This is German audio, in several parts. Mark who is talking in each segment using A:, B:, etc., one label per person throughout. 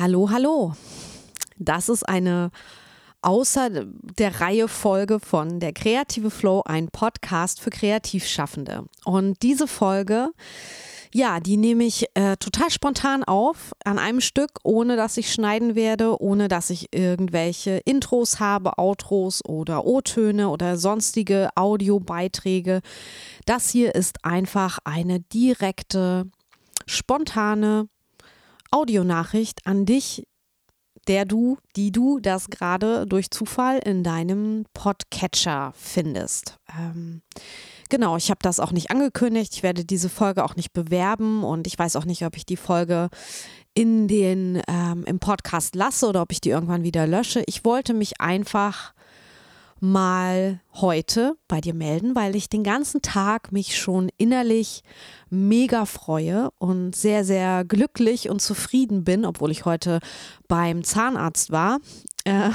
A: Hallo, hallo. Das ist eine außer der Reihe Folge von Der Kreative Flow, ein Podcast für Kreativschaffende. Und diese Folge, ja, die nehme ich äh, total spontan auf, an einem Stück, ohne dass ich schneiden werde, ohne dass ich irgendwelche Intros habe, Outros oder O-Töne oder sonstige Audiobeiträge. Das hier ist einfach eine direkte, spontane Audionachricht an dich, der du, die du das gerade durch Zufall in deinem Podcatcher findest. Ähm, genau, ich habe das auch nicht angekündigt. Ich werde diese Folge auch nicht bewerben und ich weiß auch nicht, ob ich die Folge in den ähm, im Podcast lasse oder ob ich die irgendwann wieder lösche. Ich wollte mich einfach mal heute bei dir melden, weil ich den ganzen Tag mich schon innerlich mega freue und sehr, sehr glücklich und zufrieden bin, obwohl ich heute beim Zahnarzt war. Äh,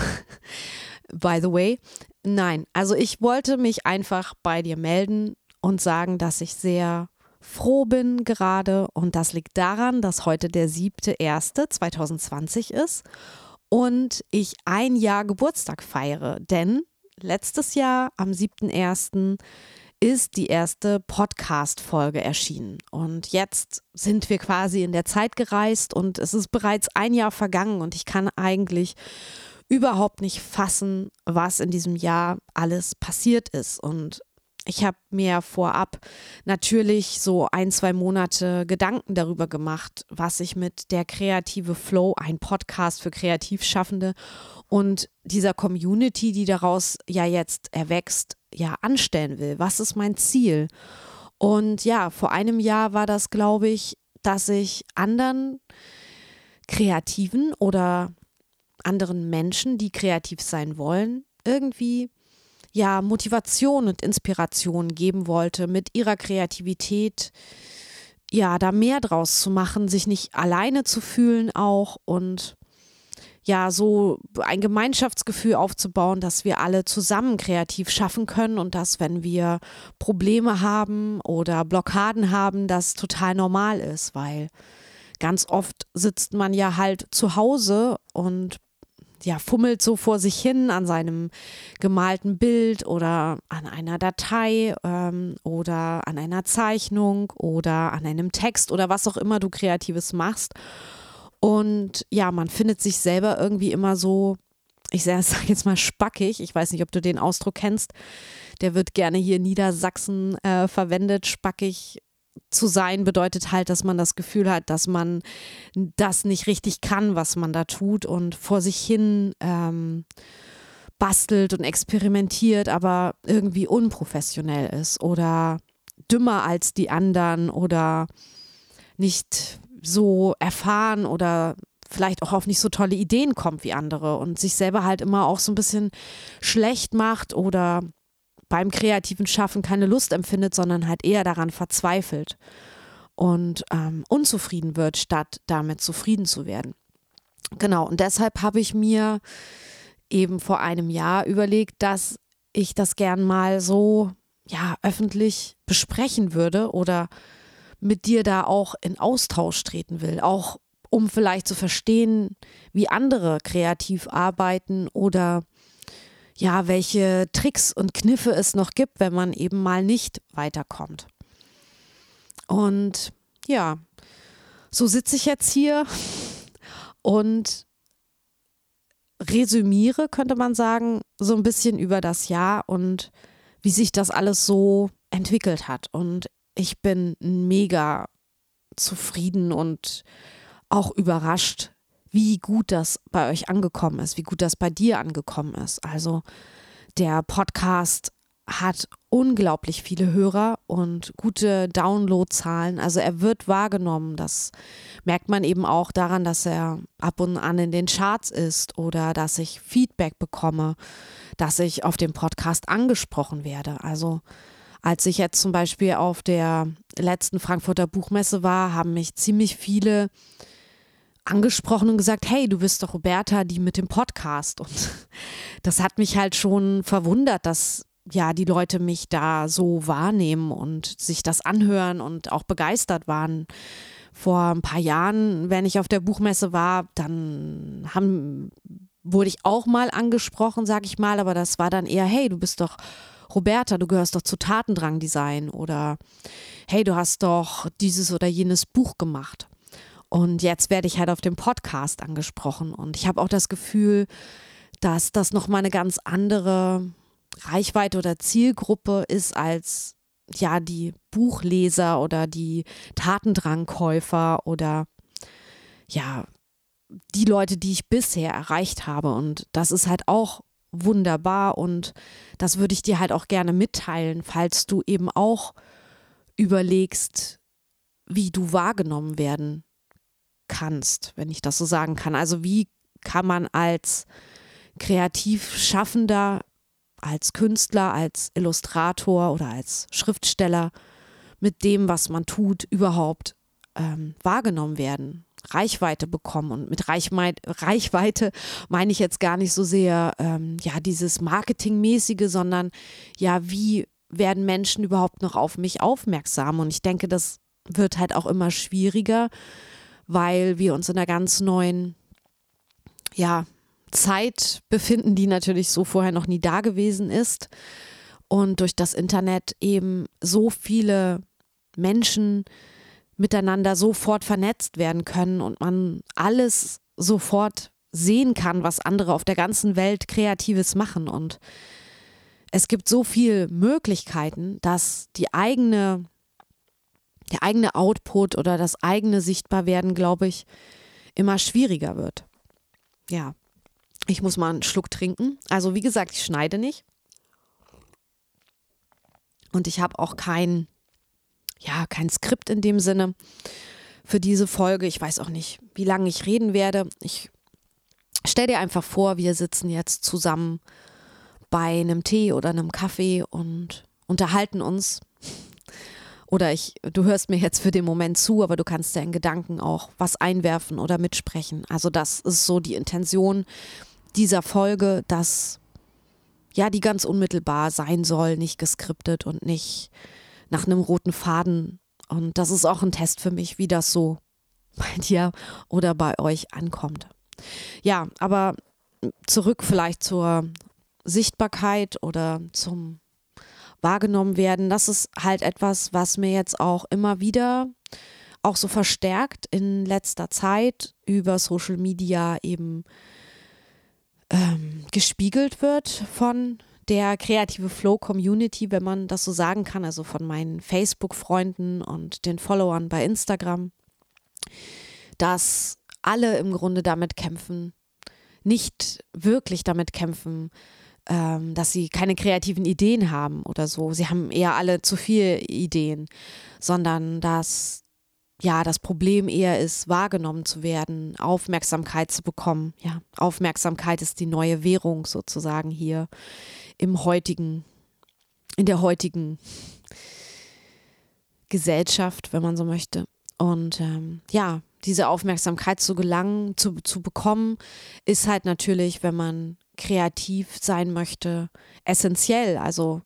A: by the way. Nein, also ich wollte mich einfach bei dir melden und sagen, dass ich sehr froh bin gerade und das liegt daran, dass heute der 7.1.2020 ist und ich ein Jahr Geburtstag feiere, denn letztes Jahr am 7.1. ist die erste Podcast-Folge erschienen. Und jetzt sind wir quasi in der Zeit gereist und es ist bereits ein Jahr vergangen und ich kann eigentlich überhaupt nicht fassen, was in diesem Jahr alles passiert ist. Und ich habe mir vorab natürlich so ein, zwei Monate Gedanken darüber gemacht, was ich mit der kreative Flow, ein Podcast für Kreativschaffende und dieser Community, die daraus ja jetzt erwächst, ja anstellen will. Was ist mein Ziel? Und ja, vor einem Jahr war das, glaube ich, dass ich anderen Kreativen oder anderen Menschen, die kreativ sein wollen, irgendwie ja Motivation und Inspiration geben wollte, mit ihrer Kreativität ja da mehr draus zu machen, sich nicht alleine zu fühlen auch und ja so ein Gemeinschaftsgefühl aufzubauen, dass wir alle zusammen kreativ schaffen können und dass, wenn wir Probleme haben oder Blockaden haben, das total normal ist, weil ganz oft sitzt man ja halt zu Hause und ja, fummelt so vor sich hin an seinem gemalten Bild oder an einer Datei ähm, oder an einer Zeichnung oder an einem Text oder was auch immer du Kreatives machst. Und ja, man findet sich selber irgendwie immer so, ich sage jetzt mal spackig. Ich weiß nicht, ob du den Ausdruck kennst. Der wird gerne hier in Niedersachsen äh, verwendet. Spackig zu sein bedeutet halt, dass man das Gefühl hat, dass man das nicht richtig kann, was man da tut und vor sich hin ähm, bastelt und experimentiert, aber irgendwie unprofessionell ist oder dümmer als die anderen oder nicht so erfahren oder vielleicht auch auf nicht so tolle Ideen kommt wie andere und sich selber halt immer auch so ein bisschen schlecht macht oder beim kreativen Schaffen keine Lust empfindet, sondern halt eher daran verzweifelt und ähm, unzufrieden wird, statt damit zufrieden zu werden. Genau, und deshalb habe ich mir eben vor einem Jahr überlegt, dass ich das gern mal so ja öffentlich besprechen würde oder mit dir da auch in Austausch treten will, auch um vielleicht zu verstehen, wie andere kreativ arbeiten oder ja, welche Tricks und Kniffe es noch gibt, wenn man eben mal nicht weiterkommt. Und ja, so sitze ich jetzt hier und resümiere, könnte man sagen, so ein bisschen über das Jahr und wie sich das alles so entwickelt hat. Und ich bin mega zufrieden und auch überrascht, wie gut das bei euch angekommen ist, wie gut das bei dir angekommen ist. Also der Podcast hat unglaublich viele Hörer und gute Downloadzahlen. Also er wird wahrgenommen. Das merkt man eben auch daran, dass er ab und an in den Charts ist oder dass ich Feedback bekomme, dass ich auf dem Podcast angesprochen werde. Also als ich jetzt zum Beispiel auf der letzten Frankfurter Buchmesse war, haben mich ziemlich viele angesprochen und gesagt, hey, du bist doch Roberta, die mit dem Podcast. Und das hat mich halt schon verwundert, dass ja die Leute mich da so wahrnehmen und sich das anhören und auch begeistert waren vor ein paar Jahren, wenn ich auf der Buchmesse war, dann haben, wurde ich auch mal angesprochen, sag ich mal, aber das war dann eher, hey, du bist doch Roberta, du gehörst doch zu Tatendrang Design oder hey, du hast doch dieses oder jenes Buch gemacht. Und jetzt werde ich halt auf dem Podcast angesprochen und ich habe auch das Gefühl, dass das nochmal eine ganz andere Reichweite oder Zielgruppe ist als ja die Buchleser oder die Tatendrangkäufer oder ja die Leute, die ich bisher erreicht habe. Und das ist halt auch wunderbar und das würde ich dir halt auch gerne mitteilen, falls du eben auch überlegst, wie du wahrgenommen werden kannst, wenn ich das so sagen kann. Also wie kann man als kreativ Schaffender, als Künstler, als Illustrator oder als Schriftsteller mit dem, was man tut, überhaupt ähm, wahrgenommen werden, Reichweite bekommen. Und mit Reichweite meine ich jetzt gar nicht so sehr ähm, ja dieses Marketingmäßige, sondern ja, wie werden Menschen überhaupt noch auf mich aufmerksam? Und ich denke, das wird halt auch immer schwieriger, weil wir uns in einer ganz neuen, ja, Zeit befinden, die natürlich so vorher noch nie da gewesen ist. Und durch das Internet eben so viele Menschen miteinander sofort vernetzt werden können und man alles sofort sehen kann, was andere auf der ganzen Welt Kreatives machen. Und es gibt so viele Möglichkeiten, dass die eigene, der eigene Output oder das eigene Sichtbarwerden, glaube ich, immer schwieriger wird. Ja, ich muss mal einen Schluck trinken. Also wie gesagt, ich schneide nicht. Und ich habe auch kein ja, kein Skript in dem Sinne für diese Folge. Ich weiß auch nicht, wie lange ich reden werde. Ich stell dir einfach vor, wir sitzen jetzt zusammen bei einem Tee oder einem Kaffee und unterhalten uns. Oder ich, du hörst mir jetzt für den Moment zu, aber du kannst ja in Gedanken auch was einwerfen oder mitsprechen. Also das ist so die Intention dieser Folge, dass ja, die ganz unmittelbar sein soll, nicht geskriptet und nicht nach einem roten Faden. Und das ist auch ein Test für mich, wie das so bei dir oder bei euch ankommt. Ja, aber zurück vielleicht zur Sichtbarkeit oder zum wahrgenommen werden. Das ist halt etwas, was mir jetzt auch immer wieder auch so verstärkt in letzter Zeit über Social Media eben ähm, gespiegelt wird von der kreative Flow Community, wenn man das so sagen kann, also von meinen Facebook-Freunden und den Followern bei Instagram, dass alle im Grunde damit kämpfen, nicht wirklich damit kämpfen, ähm, dass sie keine kreativen Ideen haben oder so. Sie haben eher alle zu viele Ideen, sondern dass ja, das Problem eher ist, wahrgenommen zu werden, Aufmerksamkeit zu bekommen. Ja, Aufmerksamkeit ist die neue Währung sozusagen hier im heutigen, in der heutigen Gesellschaft, wenn man so möchte. Und ähm, ja, diese Aufmerksamkeit zu gelangen, zu, zu bekommen, ist halt natürlich, wenn man kreativ sein möchte, essentiell. Also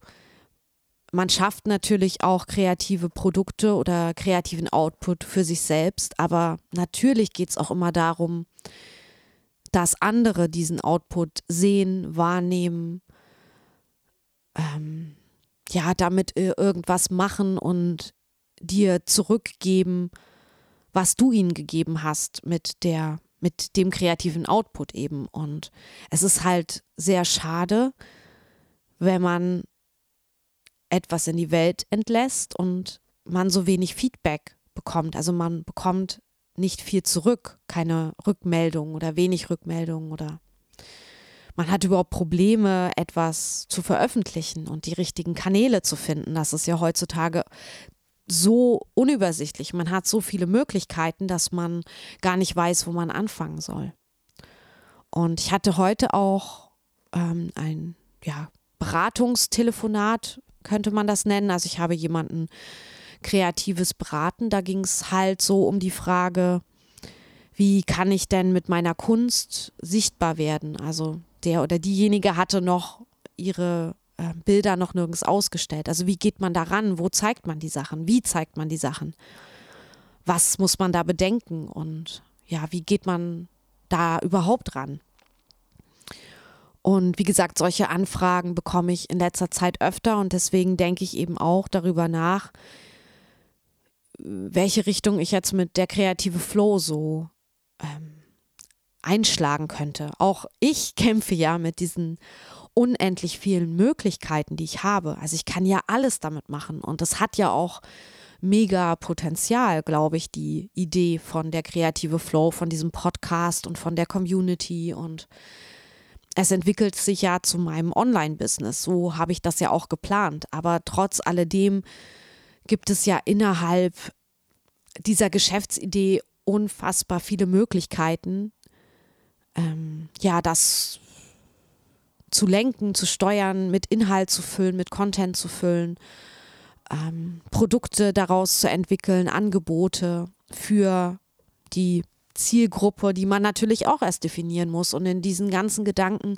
A: man schafft natürlich auch kreative Produkte oder kreativen Output für sich selbst, aber natürlich geht es auch immer darum, dass andere diesen Output sehen, wahrnehmen, ähm, ja, damit irgendwas machen und dir zurückgeben, was du ihnen gegeben hast mit der, mit dem kreativen Output eben. Und es ist halt sehr schade, wenn man etwas in die Welt entlässt und man so wenig Feedback bekommt. Also man bekommt nicht viel zurück, keine Rückmeldung oder wenig Rückmeldung oder man hat überhaupt Probleme, etwas zu veröffentlichen und die richtigen Kanäle zu finden. Das ist ja heutzutage so unübersichtlich. Man hat so viele Möglichkeiten, dass man gar nicht weiß, wo man anfangen soll. Und ich hatte heute auch ähm, ein ja, Beratungstelefonat könnte man das nennen. Also ich habe jemanden kreatives beraten. Da ging es halt so um die Frage, wie kann ich denn mit meiner Kunst sichtbar werden? Also der oder diejenige hatte noch ihre äh, Bilder noch nirgends ausgestellt. Also wie geht man daran? Wo zeigt man die Sachen? Wie zeigt man die Sachen? was muss man da bedenken und ja, wie geht man da überhaupt ran? Und wie gesagt, solche Anfragen bekomme ich in letzter Zeit öfter und deswegen denke ich eben auch darüber nach, welche Richtung ich jetzt mit der kreative Flow so ähm, einschlagen könnte. Auch ich kämpfe ja mit diesen unendlich vielen Möglichkeiten, die ich habe. Also ich kann ja alles damit machen und das hat ja auch mega Potenzial, glaube ich, die Idee von der kreative Flow, von diesem Podcast und von der Community und es entwickelt sich ja zu meinem Online-Business. So habe ich das ja auch geplant. Aber trotz alledem gibt es ja innerhalb dieser Geschäftsidee unfassbar viele Möglichkeiten, ähm, ja, das zu lenken, zu steuern, mit Inhalt zu füllen, mit Content zu füllen, ähm, Produkte daraus zu entwickeln, Angebote für die Zielgruppe, die man natürlich auch erst definieren muss. Und in diesen ganzen Gedanken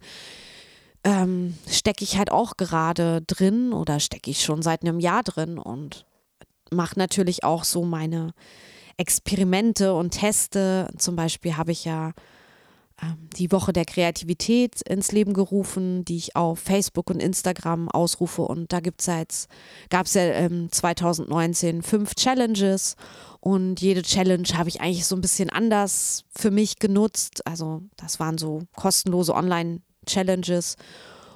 A: ähm, stecke ich halt auch gerade drin oder stecke ich schon seit einem Jahr drin und mache natürlich auch so meine Experimente und Teste. Zum Beispiel habe ich ja die Woche der Kreativität ins Leben gerufen, die ich auf Facebook und Instagram ausrufe. Und da gab es ja ähm, 2019 fünf Challenges und jede Challenge habe ich eigentlich so ein bisschen anders für mich genutzt. Also das waren so kostenlose Online-Challenges,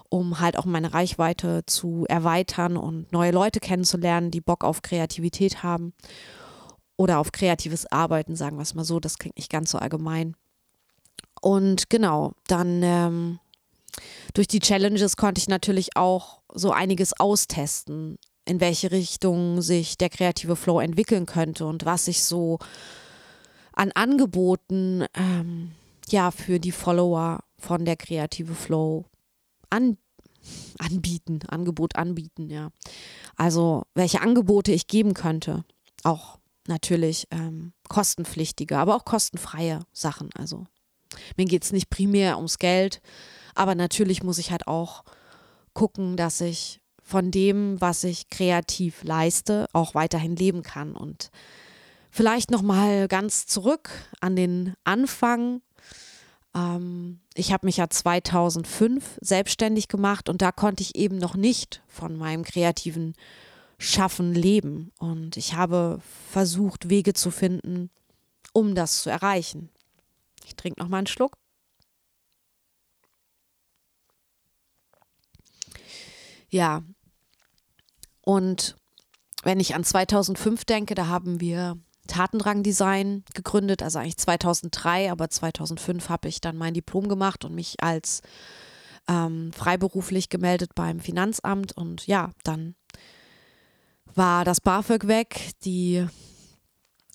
A: um halt auch meine Reichweite zu erweitern und neue Leute kennenzulernen, die Bock auf Kreativität haben oder auf kreatives Arbeiten, sagen wir es mal so. Das klingt nicht ganz so allgemein. Und genau, dann ähm, durch die Challenges konnte ich natürlich auch so einiges austesten, in welche Richtung sich der kreative Flow entwickeln könnte und was ich so an Angeboten ähm, ja für die Follower von der kreative Flow an, anbieten, Angebot anbieten, ja. Also welche Angebote ich geben könnte, auch natürlich ähm, kostenpflichtige, aber auch kostenfreie Sachen. Also mir geht es nicht primär ums Geld, aber natürlich muss ich halt auch gucken, dass ich von dem, was ich kreativ leiste, auch weiterhin leben kann. Und vielleicht nochmal ganz zurück an den Anfang. Ähm, ich habe mich ja 2005 selbstständig gemacht und da konnte ich eben noch nicht von meinem kreativen Schaffen leben. Und ich habe versucht, Wege zu finden, um das zu erreichen. Ich trinke noch mal einen Schluck. Ja. Und wenn ich an 2005 denke, da haben wir Tatendrang Design gegründet, also eigentlich 2003, aber 2005 habe ich dann mein Diplom gemacht und mich als ähm, freiberuflich gemeldet beim Finanzamt und ja, dann war das BAföG weg, die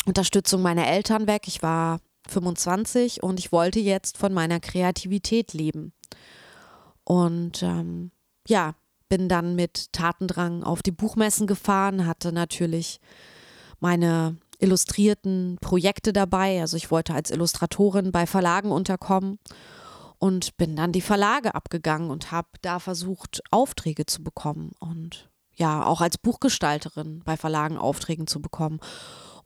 A: Unterstützung meiner Eltern weg. Ich war 25 und ich wollte jetzt von meiner Kreativität leben. Und ähm, ja, bin dann mit Tatendrang auf die Buchmessen gefahren, hatte natürlich meine illustrierten Projekte dabei. Also ich wollte als Illustratorin bei Verlagen unterkommen und bin dann die Verlage abgegangen und habe da versucht, Aufträge zu bekommen und ja, auch als Buchgestalterin bei Verlagen Aufträge zu bekommen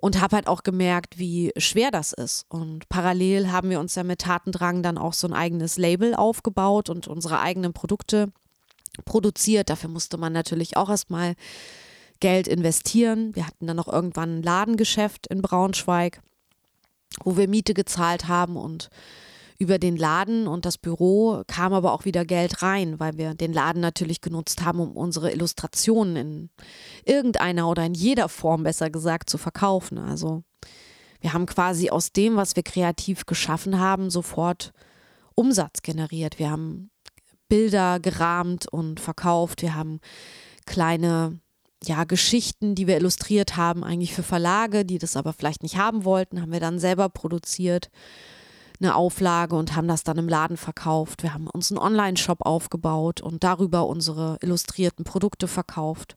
A: und habe halt auch gemerkt, wie schwer das ist. Und parallel haben wir uns ja mit Tatendrang dann auch so ein eigenes Label aufgebaut und unsere eigenen Produkte produziert. Dafür musste man natürlich auch erstmal Geld investieren. Wir hatten dann noch irgendwann ein Ladengeschäft in Braunschweig, wo wir Miete gezahlt haben und über den Laden und das Büro kam aber auch wieder Geld rein, weil wir den Laden natürlich genutzt haben, um unsere Illustrationen in irgendeiner oder in jeder Form besser gesagt zu verkaufen. Also wir haben quasi aus dem, was wir kreativ geschaffen haben, sofort Umsatz generiert. Wir haben Bilder gerahmt und verkauft. Wir haben kleine ja, Geschichten, die wir illustriert haben, eigentlich für Verlage, die das aber vielleicht nicht haben wollten, haben wir dann selber produziert eine Auflage und haben das dann im Laden verkauft. Wir haben uns einen Online-Shop aufgebaut und darüber unsere illustrierten Produkte verkauft.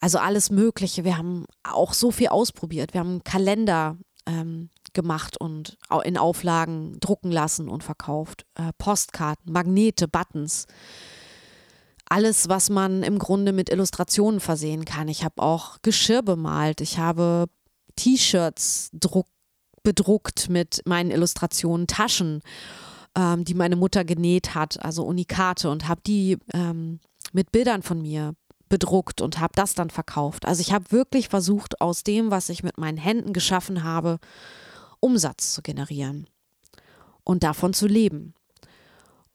A: Also alles Mögliche. Wir haben auch so viel ausprobiert. Wir haben einen Kalender ähm, gemacht und in Auflagen drucken lassen und verkauft. Äh, Postkarten, Magnete, Buttons. Alles, was man im Grunde mit Illustrationen versehen kann. Ich habe auch Geschirr bemalt. Ich habe T-Shirts bedruckt mit meinen Illustrationen, Taschen, ähm, die meine Mutter genäht hat, also Unikate und habe die ähm, mit Bildern von mir bedruckt und habe das dann verkauft. Also ich habe wirklich versucht, aus dem, was ich mit meinen Händen geschaffen habe, Umsatz zu generieren und davon zu leben.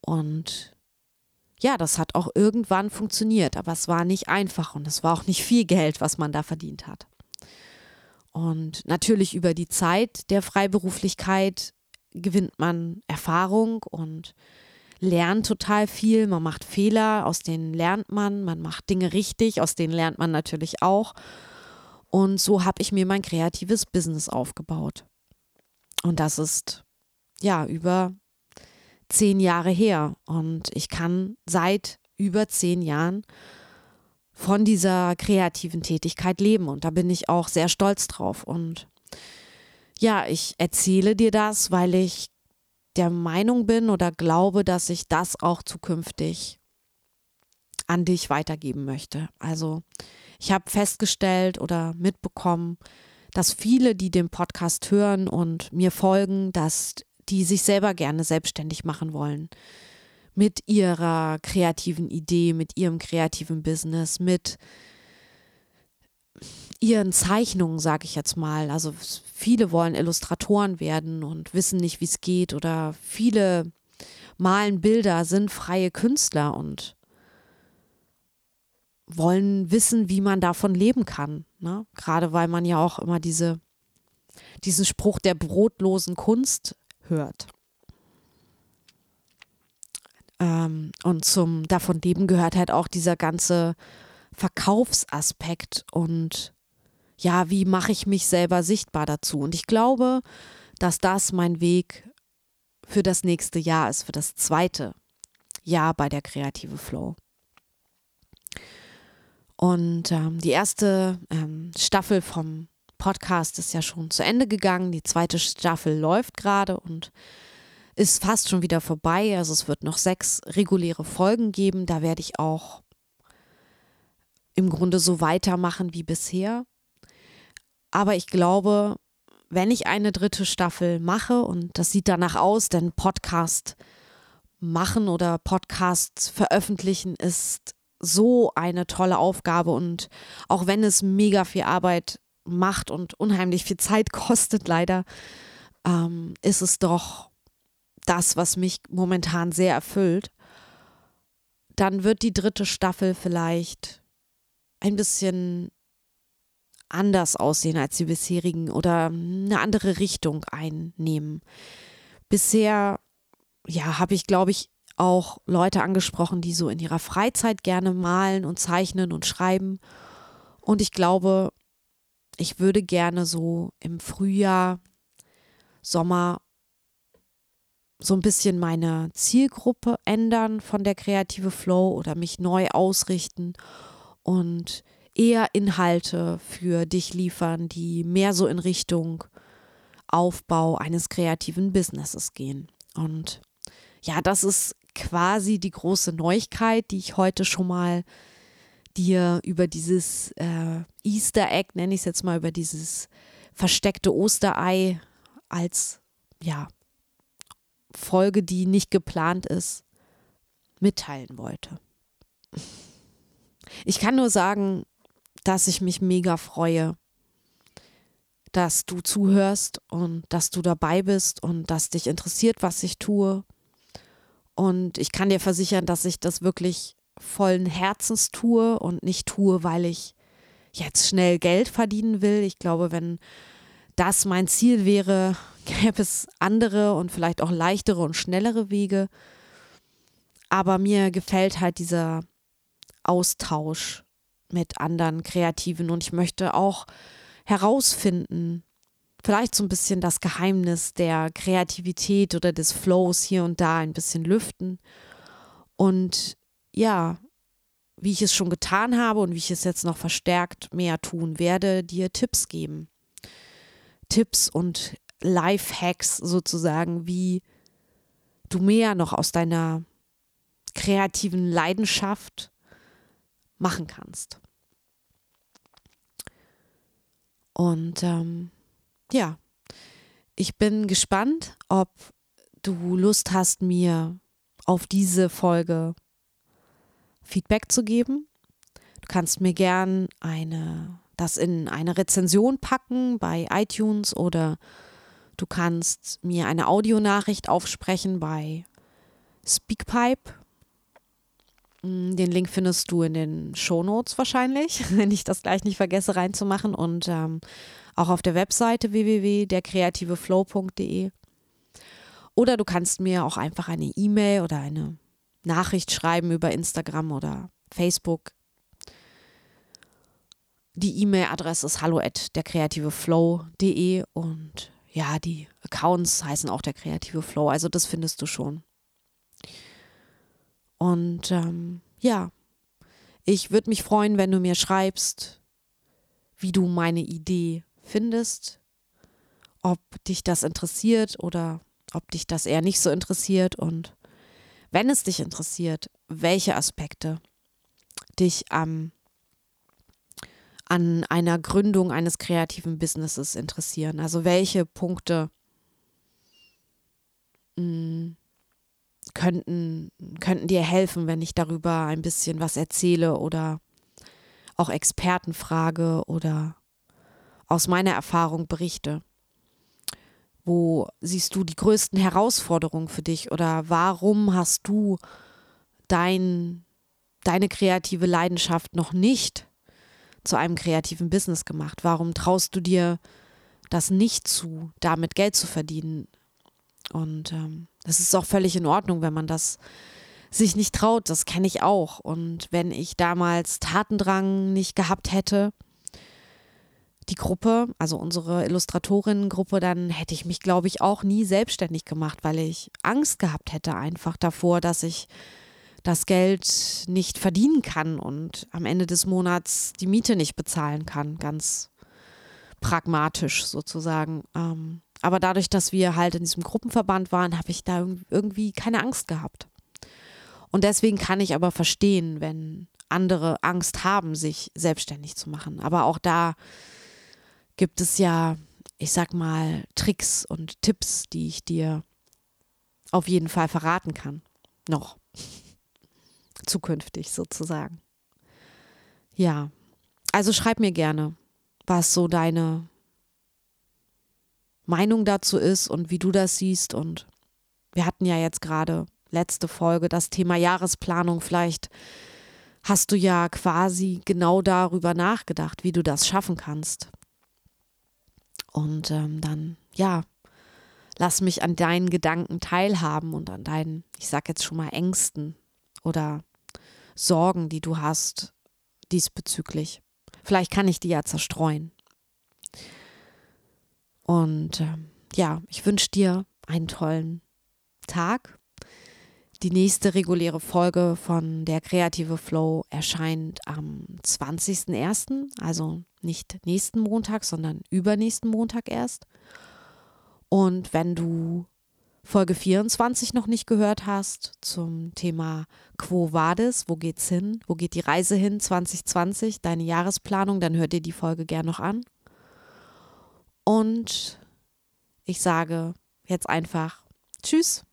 A: Und ja, das hat auch irgendwann funktioniert, aber es war nicht einfach und es war auch nicht viel Geld, was man da verdient hat. Und natürlich über die Zeit der Freiberuflichkeit gewinnt man Erfahrung und lernt total viel. Man macht Fehler, aus denen lernt man. Man macht Dinge richtig, aus denen lernt man natürlich auch. Und so habe ich mir mein kreatives Business aufgebaut. Und das ist ja über zehn Jahre her. Und ich kann seit über zehn Jahren von dieser kreativen Tätigkeit leben. Und da bin ich auch sehr stolz drauf. Und ja, ich erzähle dir das, weil ich der Meinung bin oder glaube, dass ich das auch zukünftig an dich weitergeben möchte. Also ich habe festgestellt oder mitbekommen, dass viele, die den Podcast hören und mir folgen, dass die sich selber gerne selbstständig machen wollen. Mit ihrer kreativen Idee, mit ihrem kreativen Business, mit ihren Zeichnungen, sage ich jetzt mal. Also viele wollen Illustratoren werden und wissen nicht, wie es geht. Oder viele malen Bilder, sind freie Künstler und wollen wissen, wie man davon leben kann. Ne? Gerade weil man ja auch immer diese, diesen Spruch der brotlosen Kunst hört. Ähm, und zum davon leben gehört halt auch dieser ganze Verkaufsaspekt und ja, wie mache ich mich selber sichtbar dazu? Und ich glaube, dass das mein Weg für das nächste Jahr ist, für das zweite Jahr bei der Kreative Flow. Und ähm, die erste ähm, Staffel vom Podcast ist ja schon zu Ende gegangen. Die zweite Staffel läuft gerade und ist fast schon wieder vorbei. Also es wird noch sechs reguläre Folgen geben. Da werde ich auch im Grunde so weitermachen wie bisher. Aber ich glaube, wenn ich eine dritte Staffel mache, und das sieht danach aus, denn Podcast machen oder Podcast veröffentlichen ist so eine tolle Aufgabe und auch wenn es mega viel Arbeit macht und unheimlich viel Zeit kostet, leider, ähm, ist es doch das, was mich momentan sehr erfüllt. Dann wird die dritte Staffel vielleicht ein bisschen anders aussehen als die bisherigen oder eine andere Richtung einnehmen. Bisher, ja, habe ich, glaube ich, auch Leute angesprochen, die so in ihrer Freizeit gerne malen und zeichnen und schreiben. Und ich glaube, ich würde gerne so im Frühjahr, Sommer so ein bisschen meine Zielgruppe ändern von der kreative Flow oder mich neu ausrichten und eher Inhalte für dich liefern, die mehr so in Richtung Aufbau eines kreativen Businesses gehen. Und ja, das ist quasi die große Neuigkeit, die ich heute schon mal dir über dieses äh, Easter Egg, nenne ich es jetzt mal, über dieses versteckte Osterei als ja Folge, die nicht geplant ist, mitteilen wollte. Ich kann nur sagen, dass ich mich mega freue, dass du zuhörst und dass du dabei bist und dass dich interessiert, was ich tue. Und ich kann dir versichern, dass ich das wirklich vollen Herzens tue und nicht tue, weil ich jetzt schnell Geld verdienen will. Ich glaube, wenn das mein Ziel wäre, gäbe es andere und vielleicht auch leichtere und schnellere Wege. Aber mir gefällt halt dieser Austausch mit anderen Kreativen und ich möchte auch herausfinden, vielleicht so ein bisschen das Geheimnis der Kreativität oder des Flows hier und da ein bisschen lüften und ja, wie ich es schon getan habe und wie ich es jetzt noch verstärkt mehr tun werde, dir Tipps geben. Tipps und Life-Hacks sozusagen, wie du mehr noch aus deiner kreativen Leidenschaft machen kannst. Und ähm, ja, ich bin gespannt, ob du Lust hast, mir auf diese Folge Feedback zu geben. Du kannst mir gern eine, das in eine Rezension packen bei iTunes oder du kannst mir eine Audionachricht aufsprechen bei Speakpipe. Mm, den Link findest du in den Shownotes wahrscheinlich, wenn ich das gleich nicht vergesse reinzumachen und ähm, auch auf der Webseite www.derkreativeflow.de. Oder du kannst mir auch einfach eine E-Mail oder eine Nachricht schreiben über Instagram oder Facebook. Die E-Mail-Adresse ist hallo at derkreativeflow.de und ja, die Accounts heißen auch der kreative Flow, also das findest du schon. Und ähm, ja, ich würde mich freuen, wenn du mir schreibst, wie du meine Idee findest, ob dich das interessiert oder ob dich das eher nicht so interessiert. Und wenn es dich interessiert, welche Aspekte dich ähm, an einer Gründung eines kreativen Businesses interessieren. Also welche Punkte mh, mm, könnten, könnten dir helfen, wenn ich darüber ein bisschen was erzähle oder auch Experten frage oder aus meiner Erfahrung berichte. Wo siehst du die größten Herausforderungen für dich oder warum hast du dein, deine kreative Leidenschaft noch nicht zu einem kreativen Business gemacht? Warum traust du dir das nicht zu, damit Geld zu verdienen? Und ähm, das ist auch völlig in Ordnung, wenn man das sich nicht traut. Das kenne ich auch. Und wenn ich damals Tatendrang nicht gehabt hätte, die Gruppe, also unsere Illustratorinnengruppe, dann hätte ich mich, glaube ich, auch nie selbstständig gemacht, weil ich Angst gehabt hätte einfach davor, dass ich das Geld nicht verdienen kann und am Ende des Monats die Miete nicht bezahlen kann. Ganz pragmatisch sozusagen. Ähm, aber dadurch, dass wir halt in diesem Gruppenverband waren, habe ich da irgendwie keine Angst gehabt. Und deswegen kann ich aber verstehen, wenn andere Angst haben, sich selbstständig zu machen. Aber auch da gibt es ja, ich sag mal, Tricks und Tipps, die ich dir auf jeden Fall verraten kann. Noch. Zukünftig sozusagen. Ja. Also schreib mir gerne, was so deine Meinung dazu ist und wie du das siehst. Und wir hatten ja jetzt gerade letzte Folge das Thema Jahresplanung. Vielleicht hast du ja quasi genau darüber nachgedacht, wie du das schaffen kannst. Und ähm, dann, ja, lass mich an deinen Gedanken teilhaben und an deinen, ich sag jetzt schon mal, Ängsten oder Sorgen, die du hast diesbezüglich. Vielleicht kann ich die ja zerstreuen. Und äh, ja, ich wünsche dir einen tollen Tag. Die nächste reguläre Folge von der Kreative Flow erscheint am 20.01., also nicht nächsten Montag, sondern übernächsten Montag erst. Und wenn du Folge 24 noch nicht gehört hast zum Thema Quo Vadis, wo geht's hin, wo geht die Reise hin 2020, deine Jahresplanung, dann hör dir die Folge gern noch an. Und ich sage jetzt einfach Tschüss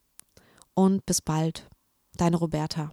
A: und bis bald. Deine Roberta.